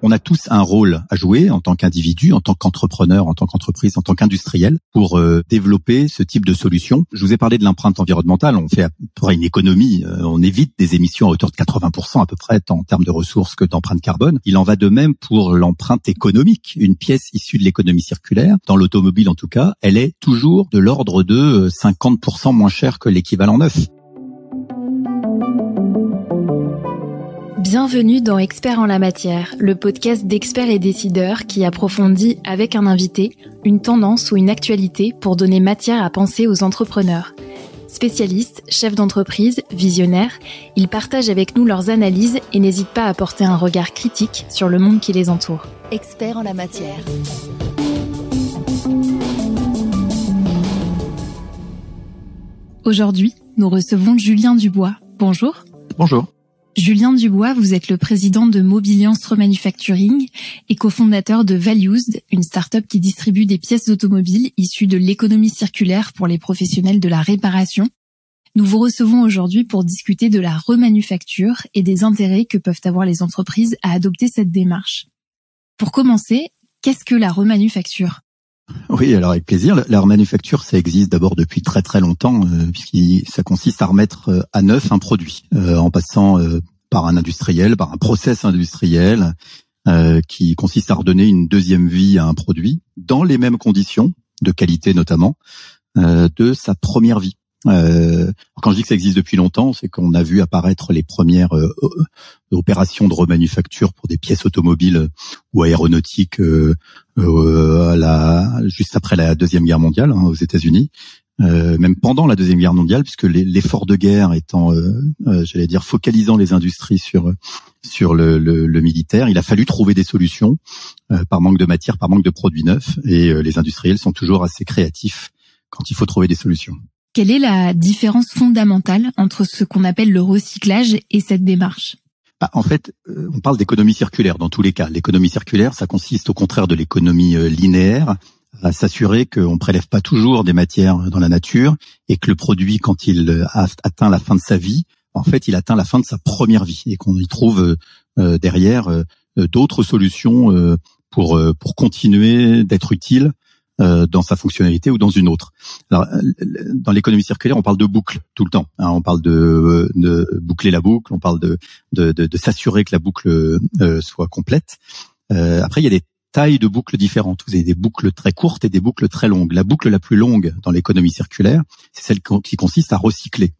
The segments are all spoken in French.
On a tous un rôle à jouer en tant qu'individu, en tant qu'entrepreneur, en tant qu'entreprise, en tant qu'industriel pour euh, développer ce type de solution. Je vous ai parlé de l'empreinte environnementale. On fait à peu près une économie. Euh, on évite des émissions à hauteur de 80% à peu près en termes de ressources que d'empreinte carbone. Il en va de même pour l'empreinte économique. Une pièce issue de l'économie circulaire, dans l'automobile en tout cas, elle est toujours de l'ordre de 50% moins chère que l'équivalent neuf. Bienvenue dans Experts en la matière, le podcast d'experts et décideurs qui approfondit avec un invité une tendance ou une actualité pour donner matière à penser aux entrepreneurs. Spécialistes, chefs d'entreprise, visionnaires, ils partagent avec nous leurs analyses et n'hésitent pas à porter un regard critique sur le monde qui les entoure. Experts en la matière. Aujourd'hui, nous recevons Julien Dubois. Bonjour. Bonjour. Julien Dubois, vous êtes le président de Mobiliance Remanufacturing et cofondateur de Valuesed, une start-up qui distribue des pièces d'automobile issues de l'économie circulaire pour les professionnels de la réparation. Nous vous recevons aujourd'hui pour discuter de la remanufacture et des intérêts que peuvent avoir les entreprises à adopter cette démarche. Pour commencer, qu'est-ce que la remanufacture? Oui, alors avec plaisir. La remanufacture, ça existe d'abord depuis très très longtemps, euh, puisque ça consiste à remettre euh, à neuf un produit, euh, en passant par un industriel, par un process industriel, qui consiste à redonner une deuxième vie à un produit, dans les mêmes conditions, de qualité notamment, de sa première vie. Euh, quand je dis que ça existe depuis longtemps, c'est qu'on a vu apparaître les premières euh, opérations de remanufacture pour des pièces automobiles ou aéronautiques euh, juste après la deuxième guerre mondiale hein, aux États-Unis, même pendant la deuxième guerre mondiale, puisque l'effort de guerre étant, j'allais dire, focalisant les industries sur le, le, militaire, il a fallu trouver des solutions par manque de matière, par manque de produits neufs, et les industriels sont toujours assez créatifs quand il faut trouver des solutions. Quelle est la différence fondamentale entre ce qu'on appelle le recyclage et cette démarche? Bah, en fait, euh, on parle d'économie circulaire dans tous les cas. L'économie circulaire, ça consiste au contraire de l'économie euh, linéaire à s'assurer qu'on prélève pas toujours des matières dans la nature et que le produit, quand il euh, atteint la fin de sa vie, en fait, il atteint la fin de sa première vie et qu'on y trouve derrière d'autres solutions pour pour continuer d'être utile euh, dans sa fonctionnalité ou dans une autre. Alors, euh, dans l'économie circulaire, on parle de boucle tout le temps. Hein. on parle de, de, boucler la boucle, on parle de, de, de, de s'assurer que la boucle euh, soit complète. Euh, après, il y a des tailles de boucles différentes. Vous avez des boucles très courtes et des boucles très longues. La boucle la plus longue dans l'économie circulaire, c'est celle qui consiste à recycler.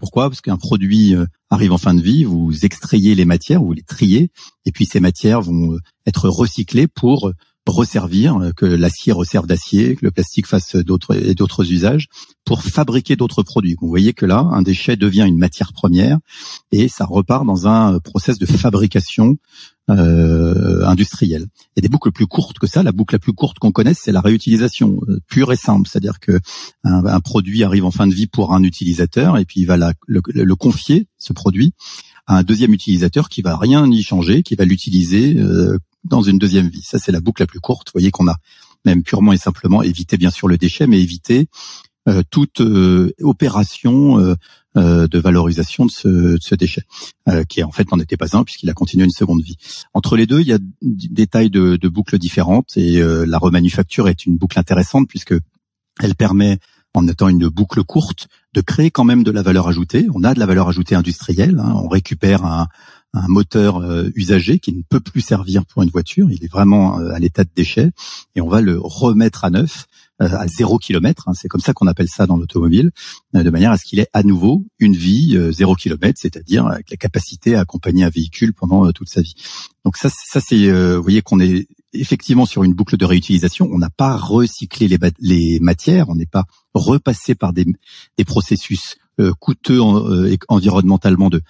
pourquoi? Parce qu'un produit arrive en fin de vie, vous extrayez les matières, vous les triez, et puis ces matières vont être recyclées pour resservir, euh, que l'acier resserve d'acier, que le plastique fasse d'autres et d'autres usages pour fabriquer d'autres produits. Vous voyez que là, un déchet devient une matière première et ça repart dans un process de fabrication euh, industrielle. Il y a des boucles plus courtes que ça. La boucle la plus courte qu'on connaisse, c'est la réutilisation euh, pure et simple, c'est-à-dire que un, produit arrive en fin de vie pour un utilisateur et puis il va le, le confier ce produit à un deuxième utilisateur qui va rien y changer, qui va l'utiliser euh, dans une deuxième vie. Ça, c'est la boucle la plus courte. Vous voyez qu'on a même purement et simplement évité bien sûr le déchet, mais évité euh, toute euh, opération euh, de valorisation de ce, de ce déchet, qui en fait n'en était pas un puisqu'il a continué une seconde vie. Entre les deux, il y a des tailles de, de boucles différentes et la remanufacture est une boucle intéressante puisque elle permet en étant une boucle courte, de créer quand même de la valeur ajoutée. On a de la valeur ajoutée industrielle. Hein. On récupère un, un moteur euh, usagé qui ne peut plus servir pour une voiture, il est vraiment euh, à l'état de déchet, et on va le remettre à neuf euh, à zéro kilomètre. Hein. c'est comme ça qu'on appelle ça dans l'automobile, de manière à ce qu'il ait à nouveau une vie zéro kilomètre, c'est-à-dire avec la capacité à accompagner un véhicule pendant toute sa vie. Donc ça, ça c'est, vous voyez qu'on est effectivement sur une boucle de réutilisation. On n'a pas recyclé les, les matières, on n'est pas repassé par des, des processus euh, coûteux euh, environnementalement de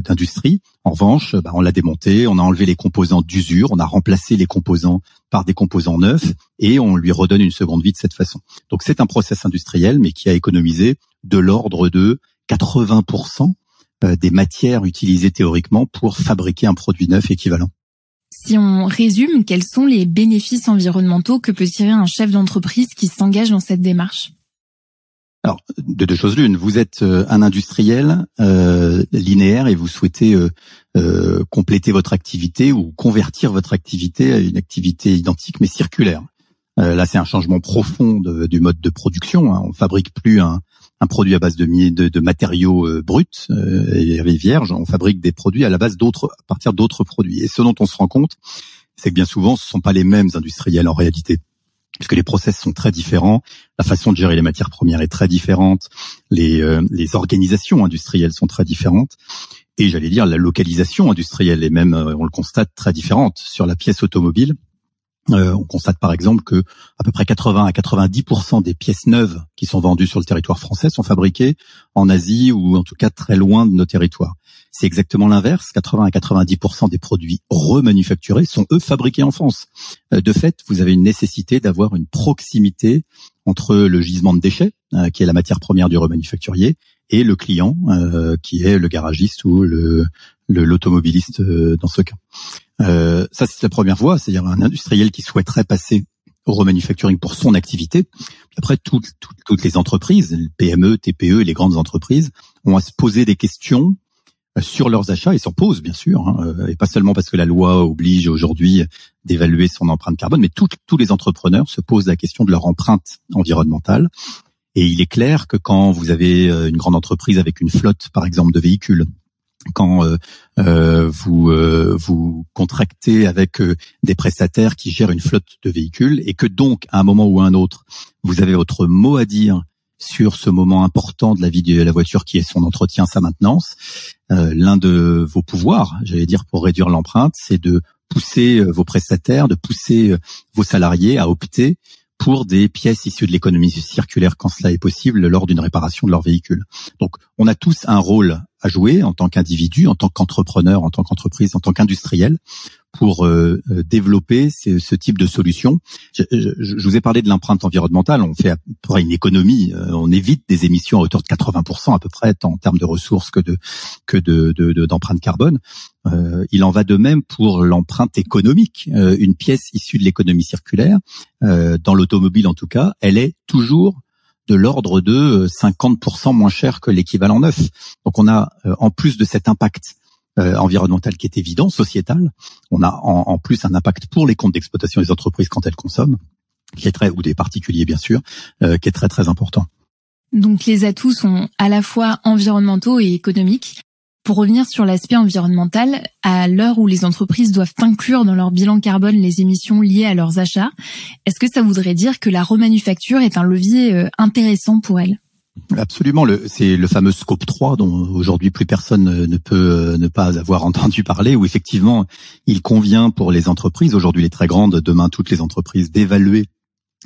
d'industrie. En revanche, bah, on l'a démonté, on a enlevé les composants d'usure, on a remplacé les composants par des composants neufs et on lui redonne une seconde vie de cette façon. Donc c'est un process industriel, mais qui a économisé de l'ordre de 80% euh, des matières utilisées théoriquement pour fabriquer un produit neuf équivalent. Si on résume, quels sont les bénéfices environnementaux que peut tirer un chef d'entreprise qui s'engage dans cette démarche? Alors, de deux choses l'une. Vous êtes euh, un industriel euh, linéaire et vous souhaitez euh, compléter votre activité ou convertir votre activité à une activité identique mais circulaire. Là, c'est un changement profond du mode de production. Hein. On fabrique plus un, produit à base de, de, de matériaux bruts et vierges. On fabrique des produits à la base d'autres, à partir d'autres produits. Et ce dont on se rend compte, c'est que bien souvent, ce ne sont pas les mêmes industriels en réalité puisque les process sont très différents, la façon de gérer les matières premières est très différente, les, euh, organisations industrielles sont très différentes, et j'allais dire la localisation industrielle est même, euh, on le constate, très différente. Sur la pièce automobile, euh, on constate par exemple que à peu près 80 à 90% des pièces neuves qui sont vendues sur le territoire français sont fabriquées en Asie ou en tout cas très loin de nos territoires. C'est exactement l'inverse. 80 à 90% des produits remanufacturés sont eux fabriqués en France. Euh, de fait, vous avez une nécessité d'avoir une proximité entre le gisement de déchets, euh, qui est la matière première du remanufacturier, et le client, qui est le garagiste ou l'automobiliste dans ce cas. Euh, ça, c'est la première voie, c'est-à-dire un industriel qui souhaiterait passer au remanufacturing pour son activité. Après, toutes, les entreprises, PME, TPE et les grandes entreprises, ont à se poser des questions euh, sur leurs achats et s'en posent bien sûr, hein, euh, et pas seulement parce que la loi oblige aujourd'hui d'évaluer son empreinte carbone, mais tous les entrepreneurs se posent la question de leur empreinte environnementale. Et il est clair que quand vous avez une grande entreprise avec une flotte, par exemple, de véhicules, quand euh, euh, vous euh, vous contractez avec des prestataires qui gèrent une flotte de véhicules et que donc à un moment ou à un autre vous avez votre mot à dire sur ce moment important de la vie de la voiture qui est son entretien, sa maintenance. L'un de vos pouvoirs, j'allais dire pour réduire l'empreinte, c'est de pousser vos prestataires, de pousser vos salariés à opter pour des pièces issues de l'économie circulaire quand cela est possible lors d'une réparation de leur véhicule. Donc on a tous un rôle à jouer en tant qu'individu, en tant qu'entrepreneur, en tant qu'entreprise, en tant qu'industriel pour euh, euh, développer ce, type de solution. Je, je, vous ai parlé de l'empreinte environnementale. On fait à une économie. Euh, on évite des émissions à hauteur de 80% à peu près, tant en termes de ressources que de que de d'empreinte carbone. il en va de même pour l'empreinte économique. une pièce issue de l'économie circulaire, dans l'automobile en tout cas, elle est toujours de l'ordre de 50% moins cher que l'équivalent neuf. Donc on a, en plus de cet impact euh, environnemental qui est évident, sociétal. On a en, plus un impact pour les comptes d'exploitation des entreprises quand elles consomment, qui est très ou des particuliers bien sûr, euh, qui est très très important. Donc les atouts sont à la fois environnementaux et économiques. Pour revenir sur l'aspect environnemental, à l'heure où les entreprises doivent inclure dans leur bilan carbone les émissions liées à leurs achats, est-ce que ça voudrait dire que la remanufacture est un levier euh, intéressant pour elles? Absolument, c'est le fameux scope 3 dont aujourd'hui plus personne ne peut euh, ne pas avoir entendu parler, où effectivement il convient pour les entreprises, aujourd'hui les très grandes, demain toutes les entreprises, d'évaluer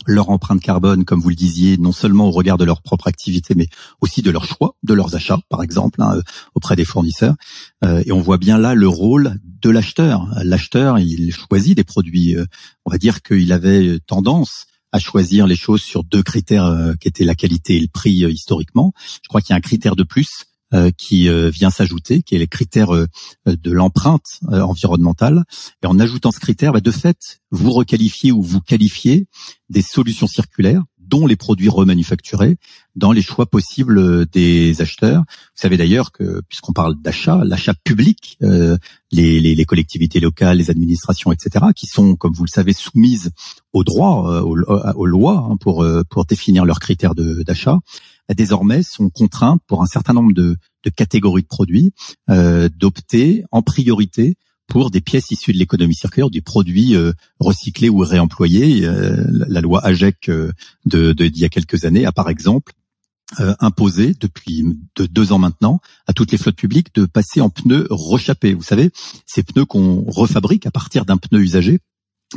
leur empreinte carbone, comme vous le disiez, non seulement au regard de leur propre activité, mais aussi de leur choix, de leurs achats, par exemple, hein, auprès des fournisseurs. Euh, et on voit bien là le rôle de l'acheteur. L'acheteur, il choisit des produits. Euh, on va dire qu'il avait tendance à choisir les choses sur deux critères euh, qui étaient la qualité et le prix euh, historiquement. Je crois qu'il y a un critère de plus euh, qui vient s'ajouter, qui est le critère de l'empreinte environnementale. Et en ajoutant ce critère, bah, de fait, vous requalifiez ou vous qualifiez des solutions circulaires dont les produits remanufacturés dans les choix possibles des acheteurs. Vous savez d'ailleurs que, puisqu'on parle d'achat, l'achat public, euh, les, les, les, collectivités locales, les administrations, etc., qui sont, comme vous le savez, soumises aux droits, euh, aux, aux, lois hein, pour, euh, pour définir leurs critères d'achat, désormais sont contraintes pour un certain nombre de, de catégories de produits euh, d'opter en priorité pour des pièces issues de l'économie circulaire, des produits euh, recyclés ou réemployés. Euh, la loi AGEC euh, de, d'il y a quelques années a par exemple imposé depuis de deux ans maintenant à toutes les flottes publiques de passer en pneus rechappés. Vous savez, ces pneus qu'on refabrique à partir d'un pneu usagé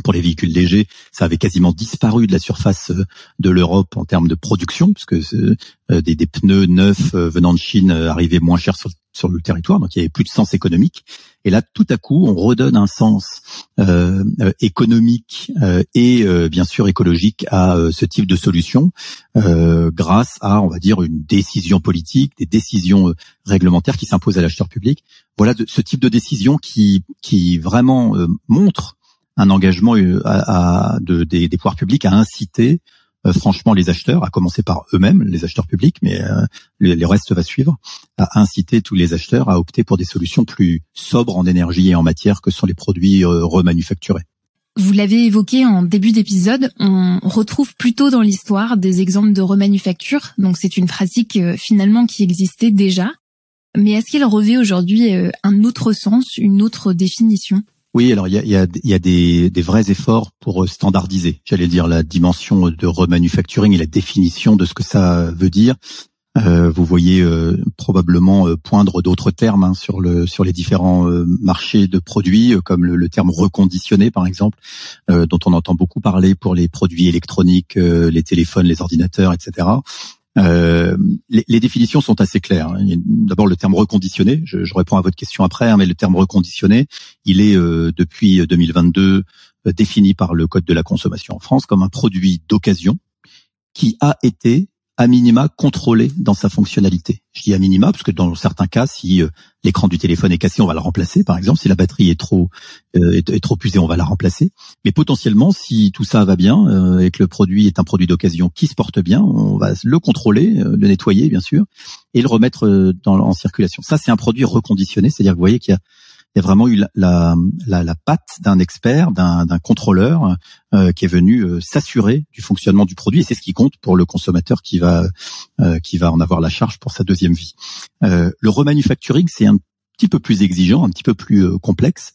pour les véhicules légers, ça avait quasiment disparu de la surface de l'Europe en termes de production, parce que des, pneus neufs venant de Chine arrivaient moins chers sur, sur le territoire, donc il y avait plus de sens économique. Et là, tout à coup, on redonne un sens euh, euh économique euh, et bien sûr écologique à ce type de solution grâce à, on va dire, une décision politique, des décisions réglementaires qui s'imposent à l'acheteur public. Voilà ce type de décision qui, qui vraiment montre un engagement des pouvoirs publics à inciter franchement les acheteurs, à commencer par eux-mêmes, les acheteurs publics, mais le, le, reste va suivre, à inciter tous les acheteurs à opter pour des solutions plus sobres en énergie et en matière que sont les produits remanufacturés. Vous l'avez évoqué en début d'épisode, on retrouve plutôt dans l'histoire des exemples de remanufacture, donc c'est une pratique euh, finalement qui existait déjà. Mais est-ce qu'il revêt aujourd'hui euh, un autre sens, une autre définition? Oui, alors il y a, y a, des, des, vrais efforts pour euh, standardiser, j'allais dire, la dimension de remanufacturing et la définition de ce que ça veut dire. Euh, vous voyez euh, probablement euh, poindre d'autres termes hein, sur le sur les différents marchés de produits, comme le, terme reconditionné par exemple, dont on entend beaucoup parler pour les produits électroniques, les téléphones, les ordinateurs, etc. Les, les, définitions sont assez claires. Hein. D'abord le terme reconditionné, je, réponds à votre question après, hein, mais le terme reconditionné, il est depuis 2022 défini par le Code de la consommation en France comme un produit d'occasion qui a été à minima contrôlé dans sa fonctionnalité. Je dis à minima parce que dans certains cas, si euh, l'écran du téléphone est cassé, on va le remplacer. Par exemple, si la batterie est trop euh, est, trop usée, on va la remplacer. Mais potentiellement, si tout ça va bien euh, et que le produit est un produit d'occasion qui se porte bien, on va le contrôler, le nettoyer bien sûr, et le remettre dans, en circulation. Ça, c'est un produit reconditionné, c'est-à-dire que vous voyez qu'il y a il y a vraiment eu la, la, la, patte d'un expert, d'un contrôleur euh, qui est venu euh, s'assurer du fonctionnement du produit et c'est ce qui compte pour le consommateur qui va euh, qui va en avoir la charge pour sa deuxième vie. le remanufacturing, c'est un petit peu plus exigeant, un petit peu plus complexe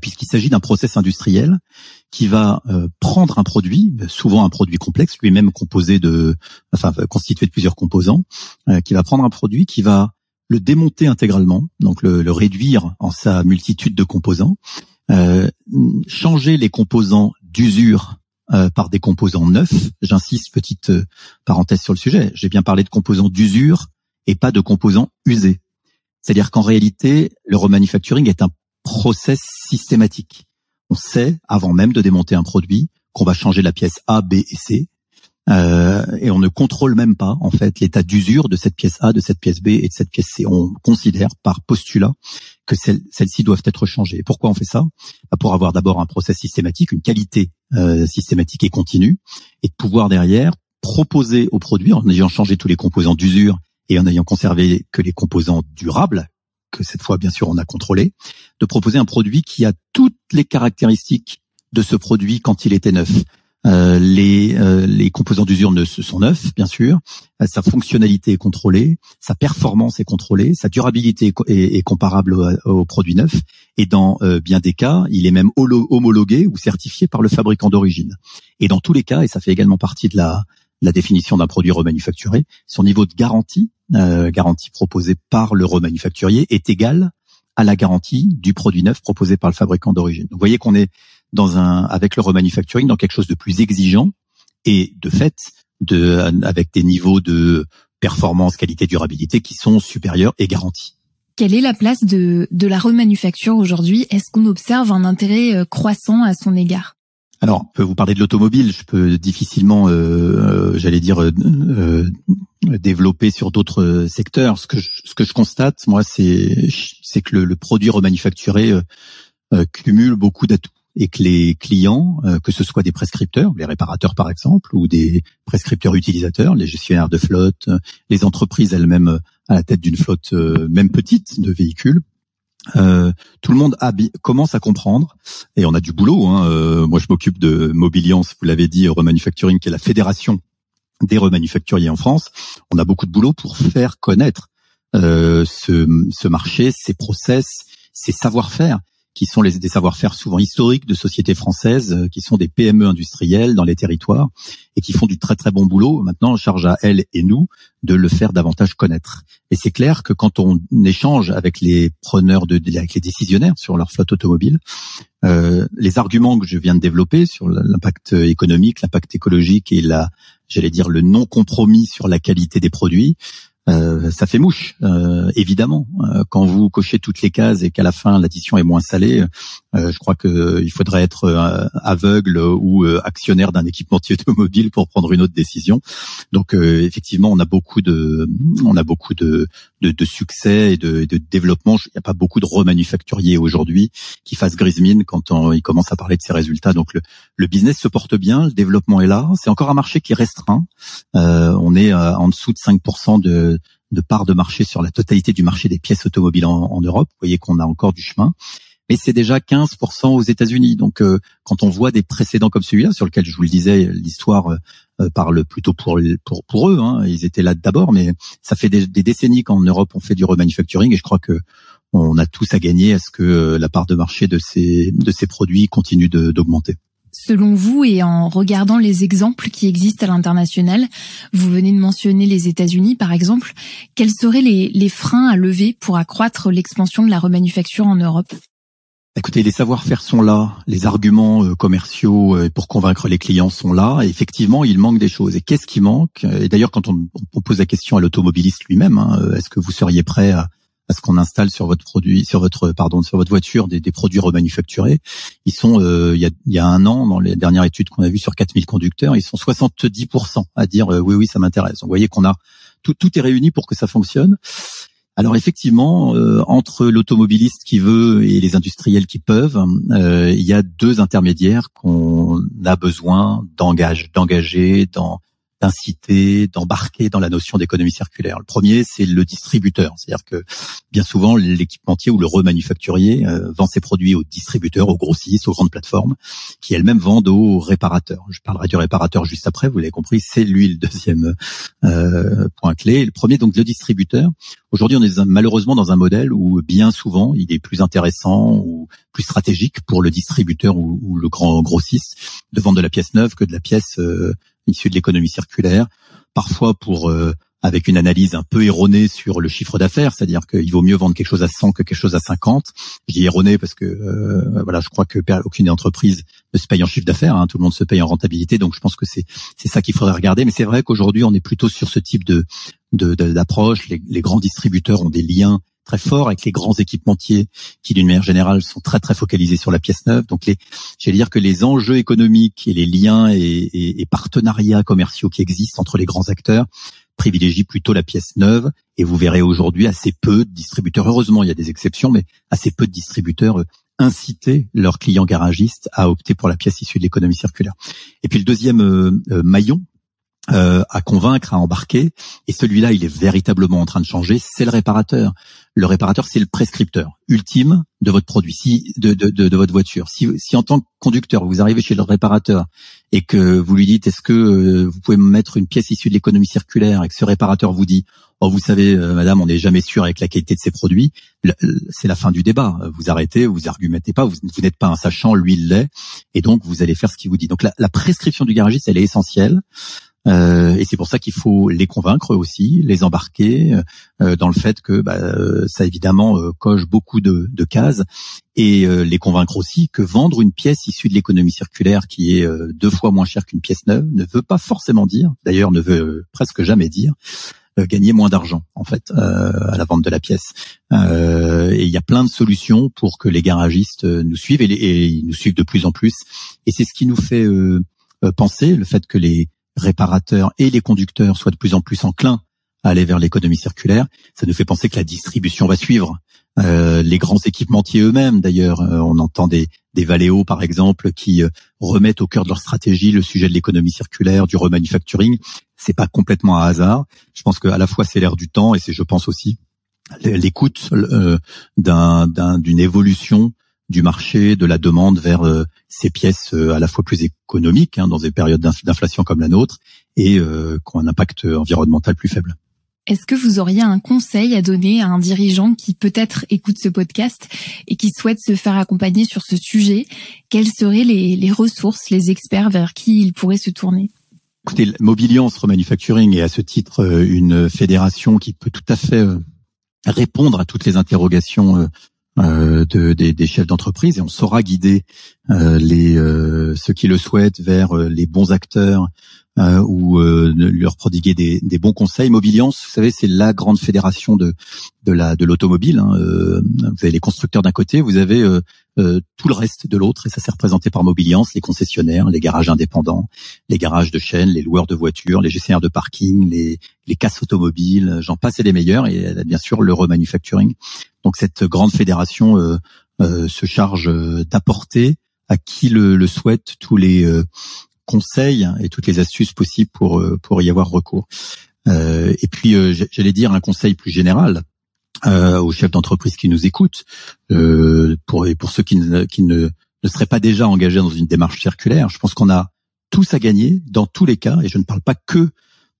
puisqu'il s'agit d'un process industriel qui va prendre un produit, souvent un produit complexe, lui-même composé de, enfin constitué de plusieurs composants, qui va prendre un produit qui va le démonter intégralement, donc le, réduire en sa multitude de composants, euh, changer les composants d'usure euh, par des composants neufs. J'insiste, petite euh, parenthèse sur le sujet. J'ai bien parlé de composants d'usure et pas de composants usés. C'est-à-dire qu'en réalité, le remanufacturing est un process systématique. On sait, avant même de démonter un produit, qu'on va changer la pièce A, B et C, euh, et on ne contrôle même pas en fait l'état d'usure de cette pièce A, de cette pièce B et de cette pièce C. On considère par postulat que celles-ci doivent être changées. pourquoi on fait ça? Bah, Pour avoir d'abord un process systématique, une qualité euh, systématique et continue, et de pouvoir derrière proposer au produit, en ayant changé tous les composants d'usure et en ayant conservé que les composants durables, que cette fois bien sûr on a contrôlé, de proposer un produit qui a toutes les caractéristiques de ce produit quand il était neuf. Euh, les, euh, les composants d'usure ne sont neufs, bien sûr. Euh, sa fonctionnalité est contrôlée, sa performance est contrôlée, sa durabilité est, comparable au, produit neuf. Et dans bien des cas, il est même homologué ou certifié par le fabricant d'origine. Et dans tous les cas, et ça fait également partie de la, la définition d'un produit remanufacturé, son niveau de garantie, garantie proposée par le remanufacturier, est égal à la garantie du produit neuf proposé par le fabricant d'origine. Vous voyez qu'on est dans un, avec le remanufacturing dans quelque chose de plus exigeant et de fait, de, avec des niveaux de performance, qualité, durabilité qui sont supérieurs et garantis. Quelle est la place de, de la remanufacture aujourd'hui? Est-ce qu'on observe un intérêt euh, croissant à son égard? Alors, je peux vous parler de l'automobile. Je peux difficilement, euh, euh j'allais dire, euh, euh, développer sur d'autres secteurs. Ce que je, ce que je constate, moi, c'est c'est que le, le, produit remanufacturé cumule beaucoup d'atouts et que les clients, euh, que ce soit des prescripteurs, les réparateurs par exemple, ou des prescripteurs utilisateurs, les gestionnaires de flotte, euh, les entreprises elles-mêmes euh, à la tête d'une flotte même petite de véhicules, euh, tout le monde commence à comprendre, et on a du boulot. Hein. moi, je m'occupe de Mobiliance, vous l'avez dit, Remanufacturing, qui est la fédération des remanufacturiers en France. On a beaucoup de boulot pour faire connaître ce, ce marché, ces process, ces savoir-faire qui sont les, des savoir-faire souvent historiques de sociétés françaises, euh, qui sont des PME industrielles dans les territoires et qui font du très très bon boulot. Maintenant, charge à elles et nous de le faire davantage connaître. Et c'est clair que quand on échange avec les preneurs de, avec les décisionnaires sur leur flotte automobile, euh, les arguments que je viens de développer sur l'impact économique, l'impact écologique et la, j'allais dire le non compromis sur la qualité des produits, euh, ça fait mouche, euh, évidemment. Euh, quand vous cochez toutes les cases et qu'à la fin l'addition est moins salée, je crois qu'il faudrait être euh, aveugle ou euh, actionnaire d'un équipementier automobile pour prendre une autre décision. Donc effectivement, on a beaucoup de, on a beaucoup de, de, de succès et de, de, développement. Il n'y a pas beaucoup de remanufacturiers aujourd'hui qui fassent grise mine quand on, ils commencent à parler de ces résultats. Donc le, le business se porte bien, le développement est là. C'est encore un marché qui est restreint. on est en dessous de 5% de de part de marché sur la totalité du marché des pièces automobiles en, en Europe. Vous voyez qu'on a encore du chemin mais c'est déjà 15% aux États-Unis. Donc, euh, quand on voit des précédents comme celui-là, sur lequel je vous le disais, l'histoire euh, euh, parle plutôt pour pour, pour eux. Hein, ils étaient là d'abord, mais ça fait des, décennies qu'en Europe on fait du remanufacturing, et je crois que on a tous à gagner à ce que la part de marché de ces de ces produits continue d'augmenter. Selon vous et en regardant les exemples qui existent à l'international, vous venez de mentionner les États-Unis par exemple, quels seraient les, les freins à lever pour accroître l'expansion de la remanufacture en Europe? Écoutez, les savoir-faire sont là, les arguments euh, commerciaux euh, pour convaincre les clients sont là. Effectivement, il manque des choses. Et qu'est-ce qui manque? Et d'ailleurs, quand on, pose la question à l'automobiliste lui-même, hein, euh, est-ce que vous seriez prêt à, ce qu'on installe sur votre produit, sur votre pardon, sur votre voiture des, produits remanufacturés? Ils sont, il, y a, il, y a, un an, dans les dernières études qu'on a vues sur 4000 conducteurs, ils sont 70% à dire oui, oui, ça m'intéresse. vous voyez qu'on a tout, tout est réuni pour que ça fonctionne. Alors effectivement, euh, entre l'automobiliste qui veut et les industriels qui peuvent, euh, il y a deux intermédiaires qu'on a besoin d'engager dans d'inciter, d'embarquer dans la notion d'économie circulaire. Le premier, c'est le distributeur, c'est-à-dire que bien souvent l'équipementier ou le remanufacturier euh, vend ses produits aux distributeurs, aux grossistes, aux grandes plateformes, qui elles-mêmes vendent aux réparateurs. Je parlerai du réparateur juste après, vous l'avez compris, c'est lui le deuxième euh, point clé. Le premier, donc le distributeur. Aujourd'hui, on est malheureusement dans un modèle où bien souvent, il est plus intéressant ou plus stratégique pour le distributeur ou, le grand grossiste de vendre de la pièce neuve que de la pièce euh, issus de l'économie circulaire, parfois pour euh, avec une analyse un peu erronée sur le chiffre d'affaires, c'est-à-dire qu'il vaut mieux vendre quelque chose à 100 que quelque chose à 50. Je dis erroné parce que euh, voilà, je crois que aucune entreprise ne se paye en chiffre d'affaires, hein, tout le monde se paye en rentabilité, donc je pense que c'est c'est ça qu'il faudrait regarder. Mais c'est vrai qu'aujourd'hui, on est plutôt sur ce type de d'approche. les, les grands distributeurs ont des liens très fort avec les grands équipementiers qui, d'une manière générale, sont très très focalisés sur la pièce neuve. Donc, j'allais dire que les enjeux économiques et les liens et, partenariats commerciaux qui existent entre les grands acteurs privilégient plutôt la pièce neuve. Et vous verrez aujourd'hui assez peu de distributeurs. Heureusement, il y a des exceptions, mais assez peu de distributeurs inciter leurs clients garagistes à opter pour la pièce issue de l'économie circulaire. Et puis le deuxième euh, euh, maillon, euh, à convaincre, à embarquer. Et celui-là, il est véritablement en train de changer. C'est le réparateur. Le réparateur, c'est le prescripteur ultime de votre produit, si, de, de, de, votre voiture. Si, si en tant que conducteur, vous arrivez chez le réparateur et que vous lui dites, est-ce que euh, vous pouvez me mettre une pièce issue de l'économie circulaire, et que ce réparateur vous dit, oh vous savez, euh, madame, on n'est jamais sûr avec la qualité de ces produits, c'est la fin du débat. Vous arrêtez, vous argumentez pas, vous, vous n'êtes pas un sachant, lui il l'est, et donc vous allez faire ce qu'il vous dit. Donc la, la prescription du garagiste, elle est essentielle. Euh, et c'est pour ça qu'il faut les convaincre aussi, les embarquer euh, dans le fait que bah, ça évidemment euh, coche beaucoup de, de cases et les convaincre aussi que vendre une pièce issue de l'économie circulaire qui est deux fois moins chère qu'une pièce neuve ne veut pas forcément dire, d'ailleurs ne veut presque jamais dire, gagner moins d'argent en fait à la vente de la pièce. et il y a plein de solutions pour que les garagistes nous suivent et, et ils nous suivent de plus en plus. Et c'est ce qui nous fait penser le fait que les réparateurs et les conducteurs soient de plus en plus enclins à aller vers l'économie circulaire, ça nous fait penser que la distribution va suivre. Euh, les grands équipementiers eux-mêmes, d'ailleurs, euh, on entend des, des par exemple qui euh, remettent au cœur de leur stratégie le sujet de l'économie circulaire, du remanufacturing. C'est pas complètement un hasard. Je pense qu'à la fois c'est l'air du temps et c'est, je pense aussi, l'écoute d'un, d'une évolution du marché, de la demande vers euh, ces pièces euh, à la fois plus économiques hein, dans des périodes d'inflation comme la nôtre et euh, qui ont un impact environnemental plus faible. Est-ce que vous auriez un conseil à donner à un dirigeant qui peut-être écoute ce podcast et qui souhaite se faire accompagner sur ce sujet? Quelles seraient les, les ressources, les experts vers qui il pourrait se tourner? Écoutez, Mobiliance Remanufacturing est à ce titre une fédération qui peut tout à fait répondre à toutes les interrogations euh, de, des, chefs d'entreprise et on saura guider euh, les euh, ceux qui le souhaitent vers les bons acteurs euh, ou euh, leur prodiguer des, des, bons conseils. Mobiliance, vous savez, c'est la grande fédération de de la de l'automobile. Hein. Euh, vous avez les constructeurs d'un côté, vous avez euh, tout le reste de l'autre, et ça s'est représenté par Mobiliance, les concessionnaires, les garages indépendants, les garages de chaîne, les loueurs de voitures, les gestionnaires de parking, les les casses automobiles, j'en passe et des meilleurs, et bien sûr le remanufacturing. Donc cette grande fédération se charge d'apporter à qui le, le souhaite tous les conseils et toutes les astuces possibles pour euh, pour y avoir recours. Euh, et puis euh, j'allais dire un conseil plus général euh, aux chefs d'entreprise qui nous écoutent, euh, pour et pour ceux qui ne, qui ne ne seraient pas déjà engagés dans une démarche circulaire. Je pense qu'on a tous à gagner dans tous les cas, et je ne parle pas que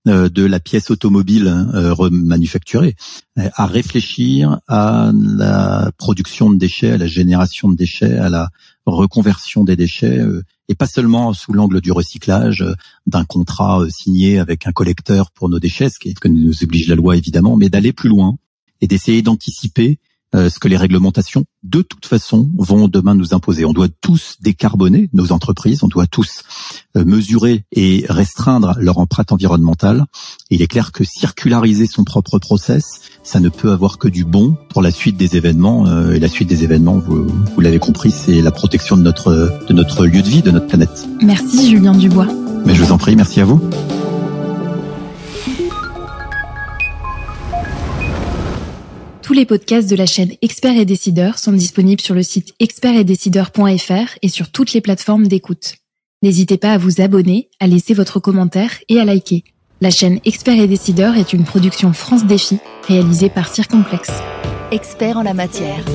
de la pièce automobile euh, remanufacturée, à réfléchir à la production de déchets, à la génération de déchets, à la reconversion des déchets et pas seulement sous l'angle du recyclage, euh, d'un contrat euh, signé avec un collecteur pour nos déchets, ce qui que nous oblige la loi évidemment, mais d'aller plus loin et d'essayer d'anticiper euh, ce que les réglementations, de toute façon, vont demain nous imposer. On doit tous décarboner nos entreprises, on doit tous euh, mesurer et restreindre leur empreinte environnementale. il est clair que circulariser son propre process, ça ne peut avoir que du bon pour la suite des événements. Euh, et la suite des événements, vous, vous l'avez compris, c'est la protection de notre, de notre lieu de vie, de notre planète. Merci Julien Dubois. Mais je vous en prie, merci à vous. Tous les podcasts de la chaîne Experts et Décideurs sont disponibles sur le site expertsetdecideurs.fr et sur toutes les plateformes d'écoute. N'hésitez pas à vous abonner, à laisser votre commentaire et à liker. La chaîne Experts et Décideurs est une production France Défi réalisée par Circomplex. Experts en la matière.